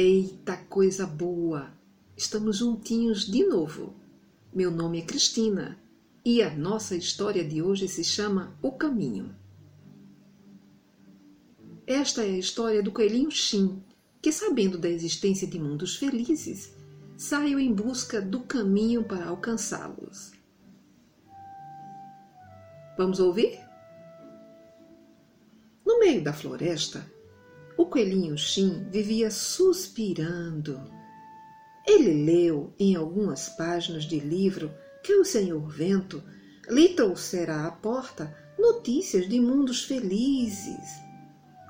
Eita coisa boa! Estamos juntinhos de novo. Meu nome é Cristina e a nossa história de hoje se chama O Caminho. Esta é a história do coelhinho Shin, que, sabendo da existência de mundos felizes, saiu em busca do caminho para alcançá-los. Vamos ouvir? No meio da floresta, o coelhinho Shin vivia suspirando. Ele leu em algumas páginas de livro que o senhor Vento lhe trouxera à porta notícias de mundos felizes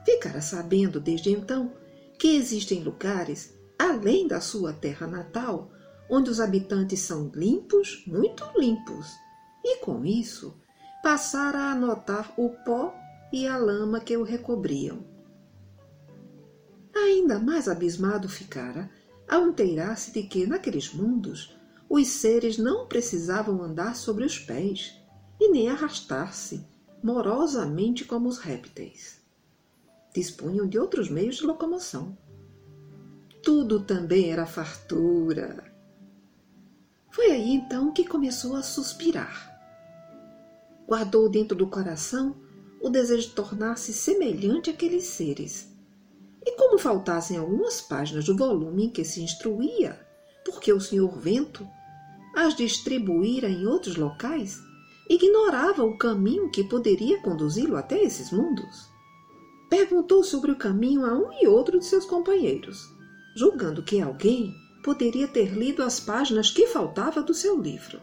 Ficara sabendo desde então que existem lugares além da sua terra natal onde os habitantes são limpos, muito limpos, e com isso passara a notar o pó e a lama que o recobriam. Ainda mais abismado ficara ao inteirar-se de que, naqueles mundos, os seres não precisavam andar sobre os pés e nem arrastar-se morosamente como os répteis dispunham de outros meios de locomoção. Tudo também era fartura. Foi aí então que começou a suspirar. Guardou dentro do coração o desejo de tornar-se semelhante àqueles seres. E como faltassem algumas páginas do volume em que se instruía, porque o senhor Vento as distribuíra em outros locais, ignorava o caminho que poderia conduzi-lo até esses mundos perguntou sobre o caminho a um e outro de seus companheiros, julgando que alguém poderia ter lido as páginas que faltava do seu livro.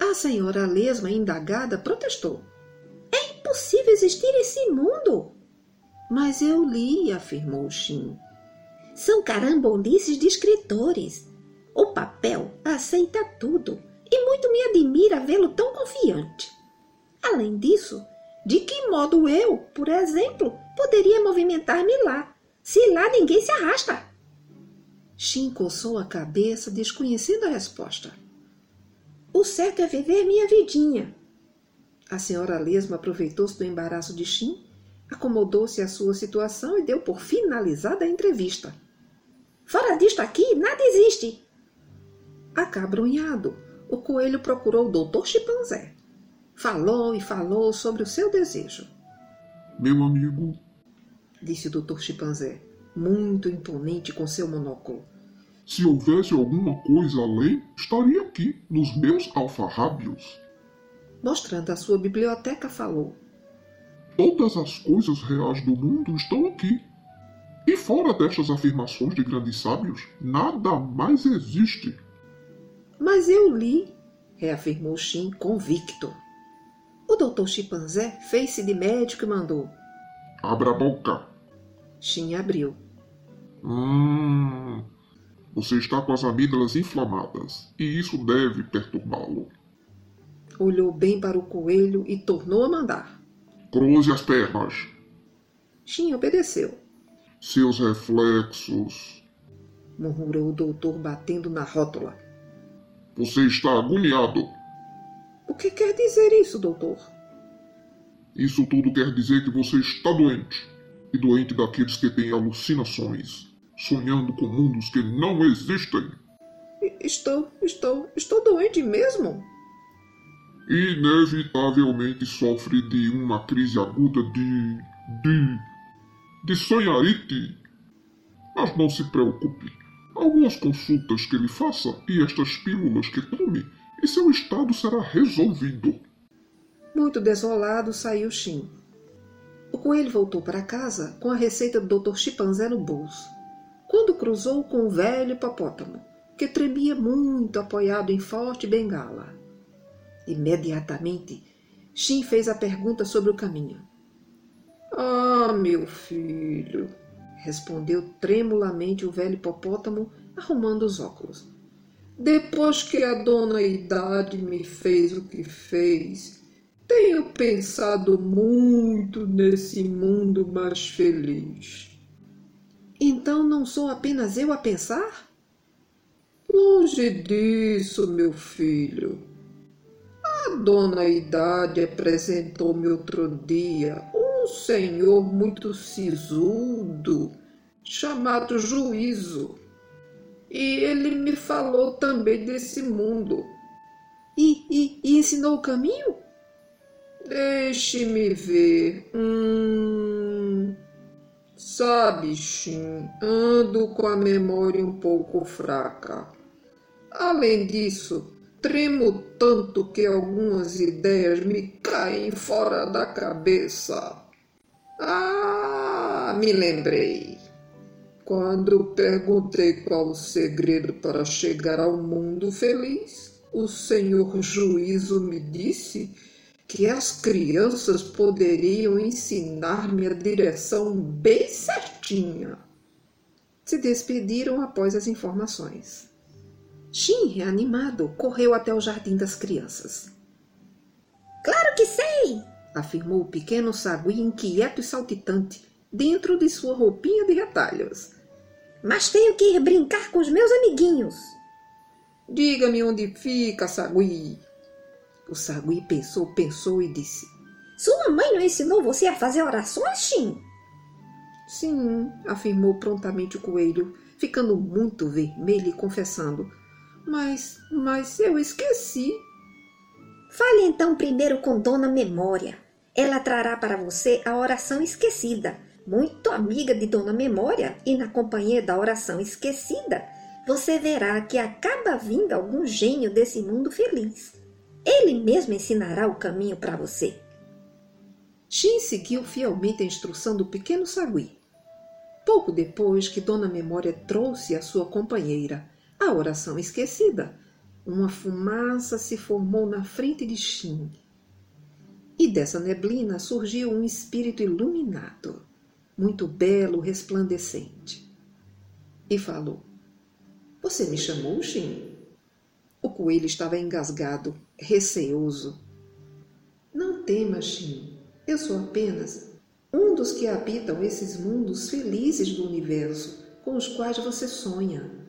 A senhora lesma indagada protestou. É impossível existir esse mundo! Mas eu li, afirmou Shin. São carambolices de escritores. O papel aceita tudo e muito me admira vê-lo tão confiante. Além disso, de que modo eu, por exemplo, poderia movimentar-me lá, se lá ninguém se arrasta? Shin coçou a cabeça, desconhecendo a resposta. O certo é viver minha vidinha. A senhora Lesma aproveitou-se do embaraço de Shin, acomodou-se à sua situação e deu por finalizada a entrevista. Fora disto aqui, nada existe. Acabrunhado, o coelho procurou o doutor Chimpanzé. Falou e falou sobre o seu desejo. Meu amigo, disse o Dr. Chimpanzé, muito imponente com seu monóculo. Se houvesse alguma coisa além, estaria aqui, nos meus alfarrábios. Mostrando a sua biblioteca, falou: Todas as coisas reais do mundo estão aqui. E fora destas afirmações de grandes sábios, nada mais existe. Mas eu li, reafirmou Shin convicto. O doutor Chimpanzé fez-se de médico e mandou: Abra a boca. Shin abriu. Hum. Você está com as amígdalas inflamadas e isso deve perturbá-lo. Olhou bem para o coelho e tornou a mandar. Cruze as pernas. Shin obedeceu. Seus reflexos. murmurou o doutor batendo na rótula. Você está agoniado. O que quer dizer isso, doutor? Isso tudo quer dizer que você está doente. E doente daqueles que têm alucinações, sonhando com mundos que não existem. Estou, estou, estou doente mesmo? Inevitavelmente sofre de uma crise aguda de. de. de sonharite. Mas não se preocupe. Algumas consultas que ele faça e estas pílulas que tome e seu estado será resolvido. Muito desolado saiu Shin. O coelho voltou para casa com a receita do Dr. Chimpanzé no bolso. Quando cruzou com o velho hipopótamo, que tremia muito apoiado em forte bengala. Imediatamente, Shin fez a pergunta sobre o caminho. Ah, meu filho, respondeu tremulamente o velho hipopótamo, arrumando os óculos. Depois que a dona Idade me fez o que fez, tenho pensado muito nesse mundo mais feliz. Então não sou apenas eu a pensar? Longe disso, meu filho. A dona Idade apresentou-me outro dia um senhor muito sisudo chamado Juízo. E ele me falou também desse mundo. E, e, e ensinou o caminho? Deixe-me ver. Hum. Sabe, Shin, ando com a memória um pouco fraca. Além disso, tremo tanto que algumas ideias me caem fora da cabeça. Ah, me lembrei. Quando perguntei qual o segredo para chegar ao mundo feliz, o Senhor Juízo me disse que as crianças poderiam ensinar-me a direção bem certinha. Se despediram após as informações. Shin, reanimado, correu até o jardim das crianças. Claro que sei! afirmou o pequeno sagui inquieto e saltitante, dentro de sua roupinha de retalhos. Mas tenho que ir brincar com os meus amiguinhos. Diga-me onde fica, sagui. O sagui pensou, pensou e disse: Sua mãe não ensinou você a fazer orações, Shin? Sim, afirmou prontamente o coelho, ficando muito vermelho e confessando: Mas, mas eu esqueci. Fale então primeiro com Dona Memória. Ela trará para você a oração esquecida, muito amiga de Dona Memória, e na companhia da oração esquecida, você verá que acaba vindo algum gênio desse mundo feliz. Ele mesmo ensinará o caminho para você. Shin seguiu fielmente a instrução do pequeno sagui. Pouco depois que Dona Memória trouxe à sua companheira a oração esquecida, uma fumaça se formou na frente de Shin. E dessa neblina surgiu um espírito iluminado, muito belo, resplandecente. E falou: Você me chamou, Shin? O coelho estava engasgado, receoso. Não temas, Shin. Eu sou apenas um dos que habitam esses mundos felizes do universo com os quais você sonha.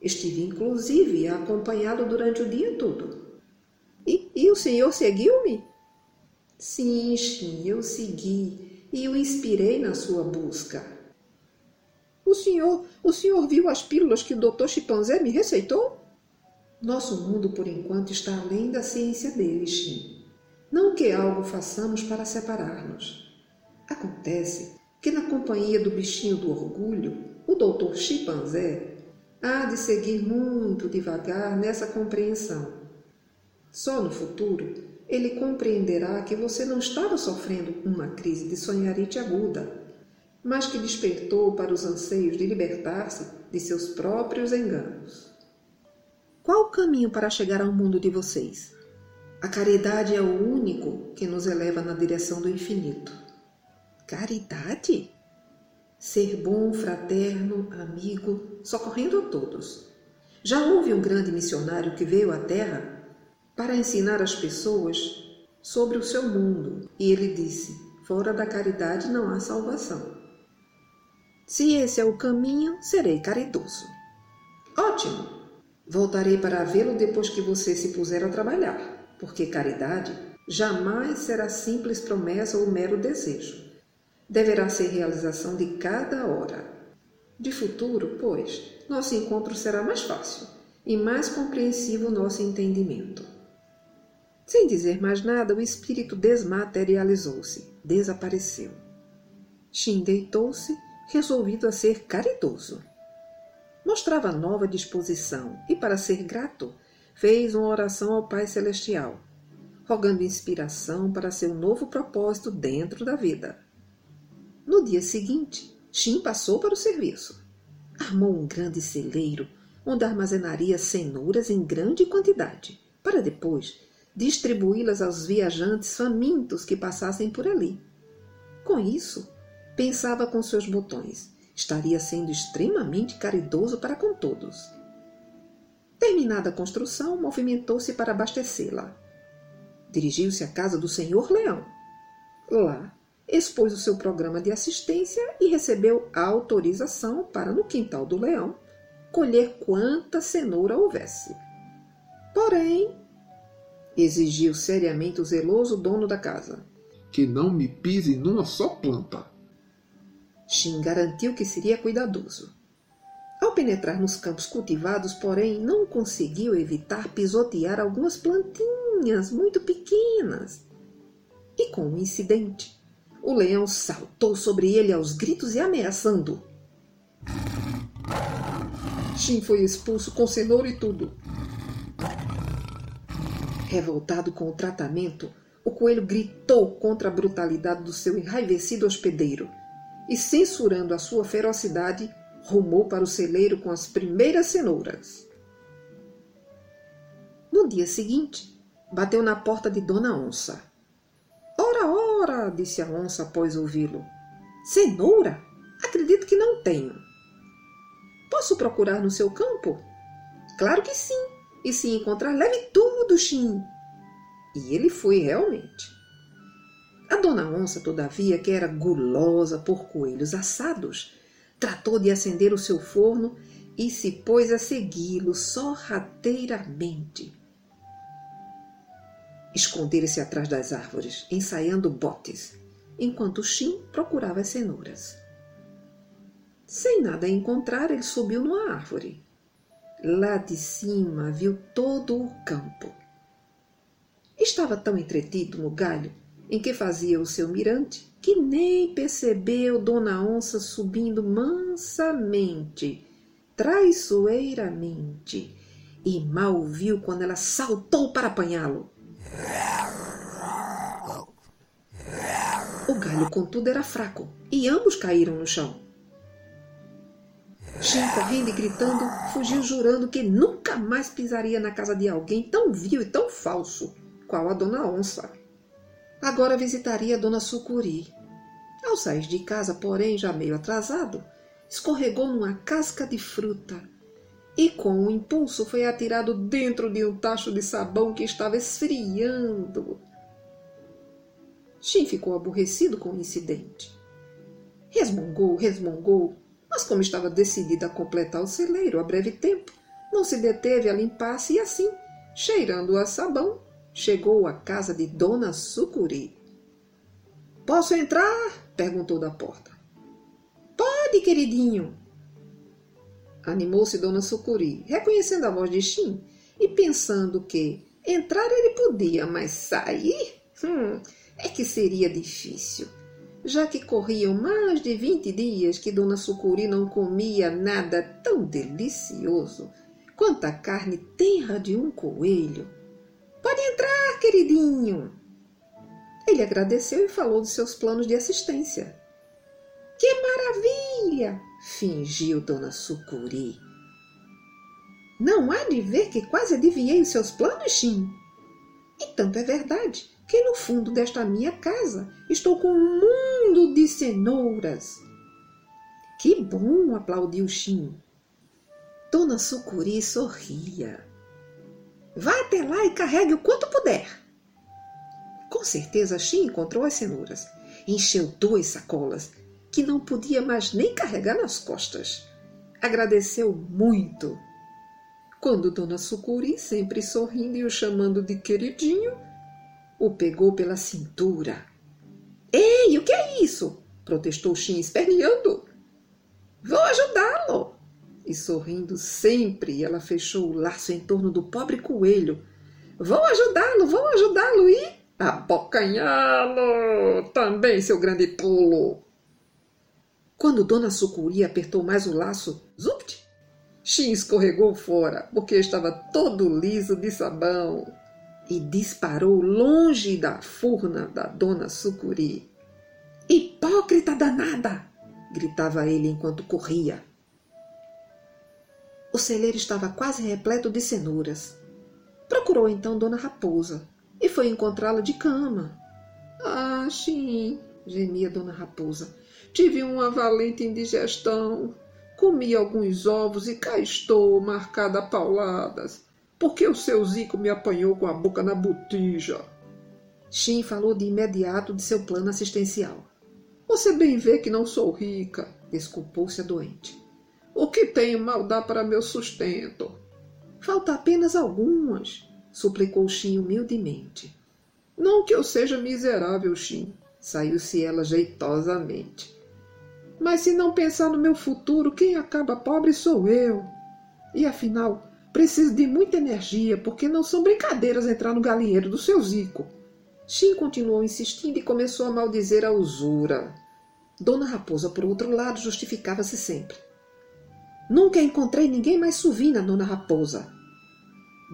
Estive, inclusive, acompanhado durante o dia todo. E, e o senhor seguiu-me? Sim, Shin, eu segui e o inspirei na sua busca. O senhor, o senhor viu as pílulas que o Dr. Chimpanzé me receitou? Nosso mundo, por enquanto, está além da ciência dele, Shin. Não que algo façamos para separar-nos. Acontece que, na companhia do bichinho do orgulho, o doutor chimpanzé há de seguir muito devagar nessa compreensão. Só no futuro ele compreenderá que você não estava sofrendo uma crise de sonharite aguda, mas que despertou para os anseios de libertar-se de seus próprios enganos. Qual o caminho para chegar ao mundo de vocês? A caridade é o único que nos eleva na direção do infinito. Caridade? Ser bom, fraterno, amigo, socorrendo a todos. Já houve um grande missionário que veio à Terra para ensinar as pessoas sobre o seu mundo, e ele disse: Fora da caridade não há salvação. Se esse é o caminho, serei caridoso. Ótimo! Voltarei para vê-lo depois que você se puser a trabalhar, porque caridade jamais será simples promessa ou mero desejo. Deverá ser realização de cada hora. De futuro, pois, nosso encontro será mais fácil e mais compreensivo nosso entendimento. Sem dizer mais nada, o espírito desmaterializou-se, desapareceu. Shin deitou-se, resolvido a ser caridoso mostrava nova disposição e, para ser grato, fez uma oração ao Pai Celestial, rogando inspiração para seu novo propósito dentro da vida. No dia seguinte, Shin passou para o serviço. Armou um grande celeiro onde armazenaria cenouras em grande quantidade, para depois distribuí-las aos viajantes famintos que passassem por ali. Com isso, pensava com seus botões estaria sendo extremamente caridoso para com todos. Terminada a construção, movimentou-se para abastecê-la. Dirigiu-se à casa do senhor Leão. Lá, expôs o seu programa de assistência e recebeu a autorização para, no quintal do leão, colher quanta cenoura houvesse. Porém, exigiu seriamente o zeloso dono da casa. Que não me pise numa só planta. Shin garantiu que seria cuidadoso. Ao penetrar nos campos cultivados, porém, não conseguiu evitar pisotear algumas plantinhas muito pequenas. E com um incidente, o leão saltou sobre ele aos gritos e ameaçando. Shin foi expulso com cenoura e tudo. Revoltado com o tratamento, o coelho gritou contra a brutalidade do seu enraivecido hospedeiro e, censurando a sua ferocidade, rumou para o celeiro com as primeiras cenouras. No dia seguinte, bateu na porta de Dona Onça. Ora, ora, disse a onça após ouvi-lo. Cenoura? Acredito que não tenho. Posso procurar no seu campo? Claro que sim. E se encontrar, leve tudo, Xim. E ele foi realmente. A dona onça, todavia, que era gulosa por coelhos assados, tratou de acender o seu forno e se pôs a segui-lo sorrateiramente. Escondera-se atrás das árvores, ensaiando botes, enquanto Shin procurava as cenouras. Sem nada encontrar, ele subiu numa árvore. Lá de cima viu todo o campo. Estava tão entretido no galho em que fazia o seu mirante que nem percebeu Dona Onça subindo mansamente, traiçoeiramente, e mal viu quando ela saltou para apanhá-lo. O galho, contudo, era fraco e ambos caíram no chão. Shin, correndo e gritando, fugiu jurando que nunca mais pisaria na casa de alguém tão vil e tão falso qual a Dona Onça. Agora visitaria a Dona Sucuri. Ao sair de casa, porém, já meio atrasado, escorregou numa casca de fruta e, com um impulso, foi atirado dentro de um tacho de sabão que estava esfriando. Shin ficou aborrecido com o incidente. Resmungou, resmungou, mas como estava decidida a completar o celeiro a breve tempo, não se deteve a limpar-se e assim, cheirando a sabão, chegou à casa de Dona Sucuri. Posso entrar? perguntou da porta. Pode, queridinho. Animou-se Dona Sucuri, reconhecendo a voz de Shin e pensando que entrar ele podia, mas sair? Hum, é que seria difícil já que corriam mais de vinte dias que Dona Sucuri não comia nada tão delicioso quanto a carne tenra de um coelho. Pode entrar, queridinho. Ele agradeceu e falou dos seus planos de assistência. Que maravilha! Fingiu Dona Sucuri. Não há de ver que quase adivinhei os seus planos, Xim. E tanto é verdade que no fundo desta minha casa estou com um mundo de cenouras. Que bom! aplaudiu Xim. Dona Sucuri sorria. Vá até lá e carregue o quanto puder. Com certeza Xim encontrou as cenouras. Encheu duas sacolas, que não podia mais nem carregar nas costas. Agradeceu muito. Quando Dona Sucuri, sempre sorrindo e o chamando de queridinho, o pegou pela cintura. Ei, o que é isso? protestou Shin, esperneando. Vou ajudá-lo. E sorrindo sempre, ela fechou o laço em torno do pobre coelho. Vou ajudá-lo, vou ajudá-lo e abocanhá-lo também, seu grande pulo. Quando Dona Sucuri apertou mais o laço, zupt! Shin escorregou fora, porque estava todo liso de sabão e disparou longe da furna da dona Sucuri. Hipócrita danada! gritava ele enquanto corria. O celeiro estava quase repleto de cenouras. Procurou então Dona Raposa e foi encontrá-la de cama. Ah, sim, gemia Dona Raposa. Tive uma valente indigestão. Comi alguns ovos e cá estou, marcada a pauladas. Por que o seu Zico me apanhou com a boca na botija? Shin falou de imediato de seu plano assistencial. Você bem vê que não sou rica, desculpou-se a doente. O que tenho mal dá para meu sustento. Falta apenas algumas, suplicou Shin humildemente. Não que eu seja miserável, Shin, saiu-se ela jeitosamente. Mas se não pensar no meu futuro, quem acaba pobre sou eu. E afinal, preciso de muita energia, porque não são brincadeiras entrar no galinheiro do seu Zico. Shin continuou insistindo e começou a maldizer a usura. Dona Raposa, por outro lado, justificava-se sempre. Nunca encontrei ninguém mais suvina, Dona Raposa.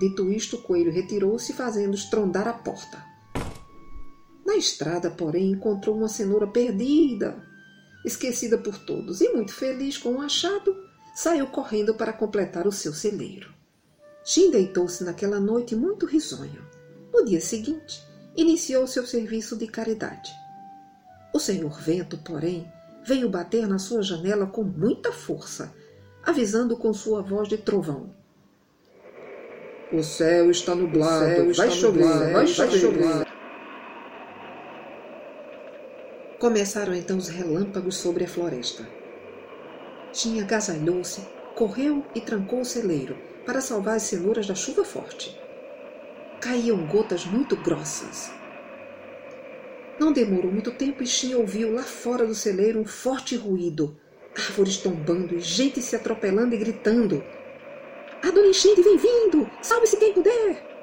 Dito isto, o coelho retirou-se, fazendo estrondar a porta. Na estrada, porém, encontrou uma cenoura perdida, esquecida por todos, e muito feliz com o achado, saiu correndo para completar o seu celeiro. Jim deitou-se naquela noite muito risonho. No dia seguinte, iniciou seu serviço de caridade. O senhor Vento, porém, veio bater na sua janela com muita força, avisando com sua voz de trovão. O céu está nublado, céu está vai, chover, nublado vai chover, vai chover. Começaram então os relâmpagos sobre a floresta. Tinha agasalhou-se, correu e trancou o celeiro para salvar as cenouras da chuva forte. Caíam gotas muito grossas. Não demorou muito tempo e Shin ouviu lá fora do celeiro um forte ruído, árvores tombando e gente se atropelando e gritando. A dona Enchente vem vindo! Salve-se quem puder!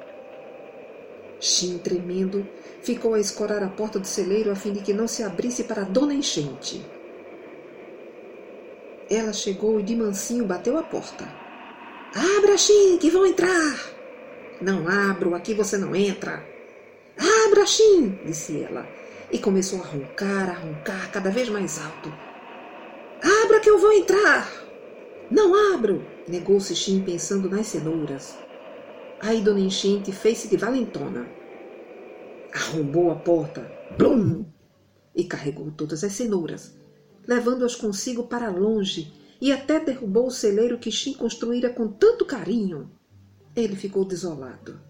Shin, tremendo, ficou a escorar a porta do celeiro a fim de que não se abrisse para a dona Enchente. Ela chegou e de mansinho bateu a porta. Abra, Shin, que vão entrar! Não abro, aqui você não entra. Abra, Shin, disse ela, e começou a roncar, a roncar cada vez mais alto. Abra que eu vou entrar! Não abro! negou-se Shin pensando nas cenouras. Aí Dona Enchente fez-se de valentona. Arrombou a porta, blum! E carregou todas as cenouras, levando-as consigo para longe, e até derrubou o celeiro que Shin construíra com tanto carinho. Ele ficou desolado.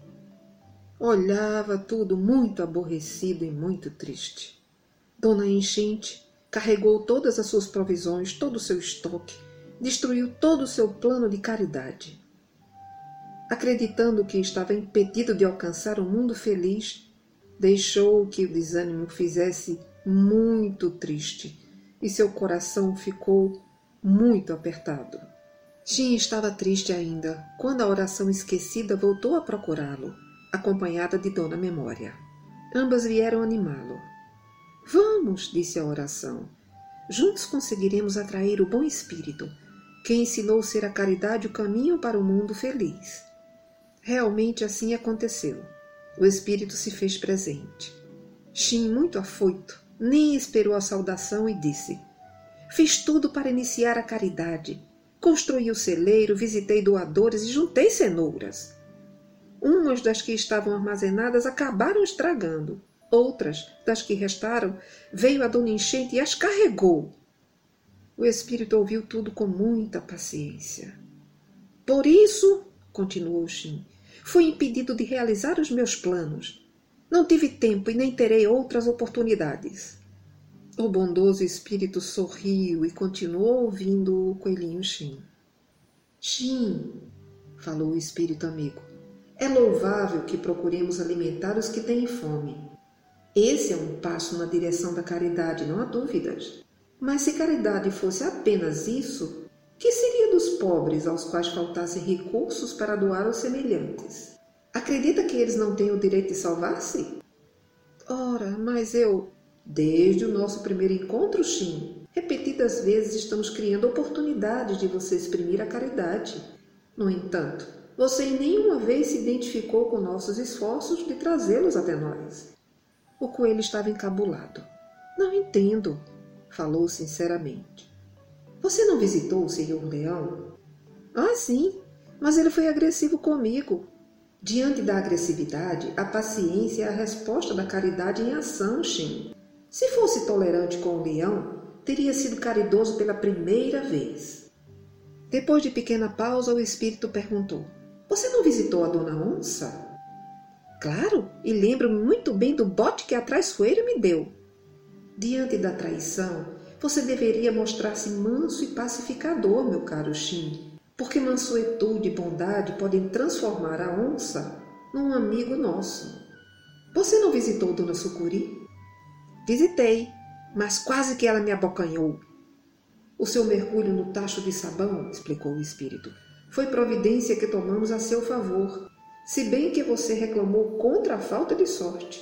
Olhava tudo muito aborrecido e muito triste. Dona Enchente carregou todas as suas provisões, todo o seu estoque, destruiu todo o seu plano de caridade. Acreditando que estava impedido de alcançar um mundo feliz, deixou que o desânimo fizesse muito triste e seu coração ficou muito apertado. Shin estava triste ainda quando a oração esquecida voltou a procurá-lo, acompanhada de Dona Memória. Ambas vieram animá-lo. Vamos, disse a oração. Juntos conseguiremos atrair o bom espírito que ensinou ser a caridade o caminho para o mundo feliz. Realmente assim aconteceu. O espírito se fez presente. Shin, muito afoito, nem esperou a saudação e disse: Fiz tudo para iniciar a caridade. Construí o celeiro, visitei doadores e juntei cenouras. Umas das que estavam armazenadas acabaram estragando. Outras, das que restaram, veio a dona enchente e as carregou. O espírito ouviu tudo com muita paciência. Por isso, continuou Shin, fui impedido de realizar os meus planos. Não tive tempo e nem terei outras oportunidades. O bondoso espírito sorriu e continuou ouvindo o coelhinho Shin. Shin, falou o espírito amigo, é louvável que procuremos alimentar os que têm fome. Esse é um passo na direção da caridade, não há dúvidas. Mas se caridade fosse apenas isso, que seria dos pobres aos quais faltassem recursos para doar aos semelhantes? Acredita que eles não têm o direito de salvar-se? Ora, mas eu. Desde o nosso primeiro encontro, Shin, repetidas vezes estamos criando oportunidades de você exprimir a caridade. No entanto, você em nenhuma vez se identificou com nossos esforços de trazê-los até nós. O coelho estava encabulado. Não entendo falou sinceramente. Você não visitou o senhor Leão? Ah, sim, mas ele foi agressivo comigo. Diante da agressividade, a paciência é a resposta da caridade em ação, Shin. Se fosse tolerante com o leão, teria sido caridoso pela primeira vez. Depois de pequena pausa, o espírito perguntou: Você não visitou a dona onça? Claro, e lembro-me muito bem do bote que a traiçoeira me deu. Diante da traição, você deveria mostrar-se manso e pacificador, meu caro Shin, porque mansuetude e bondade podem transformar a onça num amigo nosso. Você não visitou Dona Sucuri? Visitei, mas quase que ela me abocanhou. O seu mergulho no tacho de sabão, explicou o espírito, foi providência que tomamos a seu favor, se bem que você reclamou contra a falta de sorte.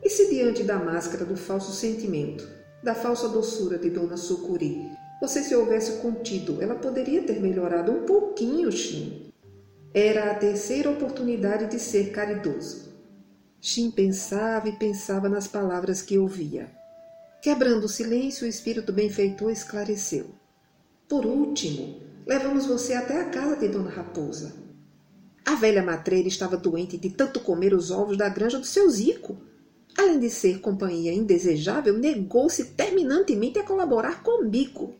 E se diante da máscara do falso sentimento, da falsa doçura de Dona Sucuri, você se houvesse contido, ela poderia ter melhorado um pouquinho, Shin. Era a terceira oportunidade de ser caridoso. Shin pensava e pensava nas palavras que ouvia. Quebrando o silêncio, o espírito benfeitor esclareceu. Por último, levamos você até a casa de Dona Raposa. A velha matreira estava doente de tanto comer os ovos da granja do seu Zico. Além de ser companhia indesejável, negou-se terminantemente a colaborar comigo.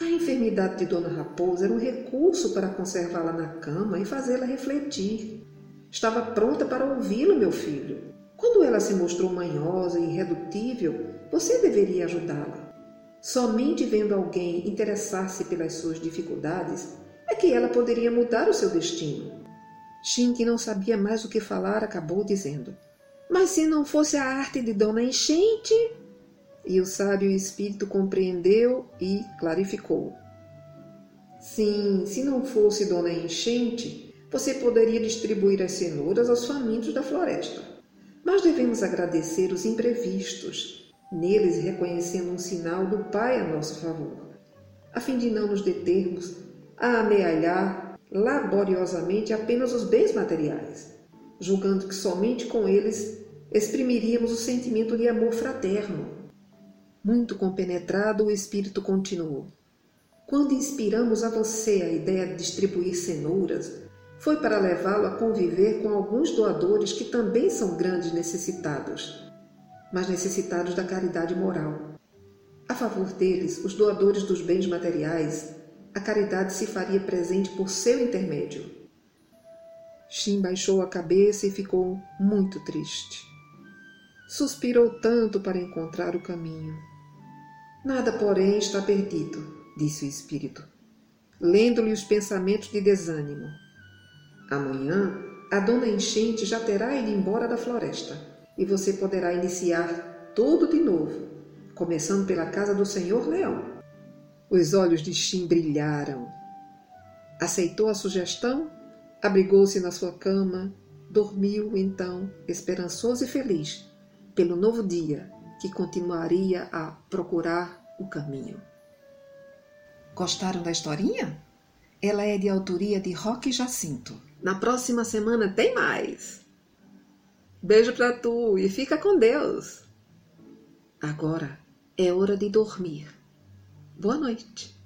A enfermidade de Dona Raposa era um recurso para conservá-la na cama e fazê-la refletir. Estava pronta para ouvi-lo, meu filho. Quando ela se mostrou manhosa e irredutível, você deveria ajudá-la. Somente vendo alguém interessar-se pelas suas dificuldades é que ela poderia mudar o seu destino. Shin, que não sabia mais o que falar, acabou dizendo: Mas se não fosse a arte de Dona Enchente, e o sábio espírito compreendeu e clarificou. Sim, se não fosse Dona Enchente, você poderia distribuir as cenouras aos famintos da floresta. Mas devemos agradecer os imprevistos, neles reconhecendo um sinal do Pai a nosso favor, a fim de não nos determos a amealhar laboriosamente apenas os bens materiais, julgando que somente com eles exprimiríamos o sentimento de amor fraterno muito compenetrado, o espírito continuou. Quando inspiramos a você a ideia de distribuir cenouras, foi para levá-lo a conviver com alguns doadores que também são grandes necessitados, mas necessitados da caridade moral. A favor deles, os doadores dos bens materiais, a caridade se faria presente por seu intermédio. Shin baixou a cabeça e ficou muito triste. Suspirou tanto para encontrar o caminho. Nada, porém, está perdido, disse o espírito, lendo-lhe os pensamentos de desânimo. Amanhã, a dona enchente já terá ido embora da floresta e você poderá iniciar tudo de novo, começando pela casa do senhor leão. Os olhos de Shin brilharam. Aceitou a sugestão, abrigou-se na sua cama, dormiu então, esperançoso e feliz, pelo novo dia que continuaria a procurar o caminho. Gostaram da historinha? Ela é de autoria de Roque Jacinto. Na próxima semana tem mais. Beijo para tu e fica com Deus. Agora é hora de dormir. Boa noite.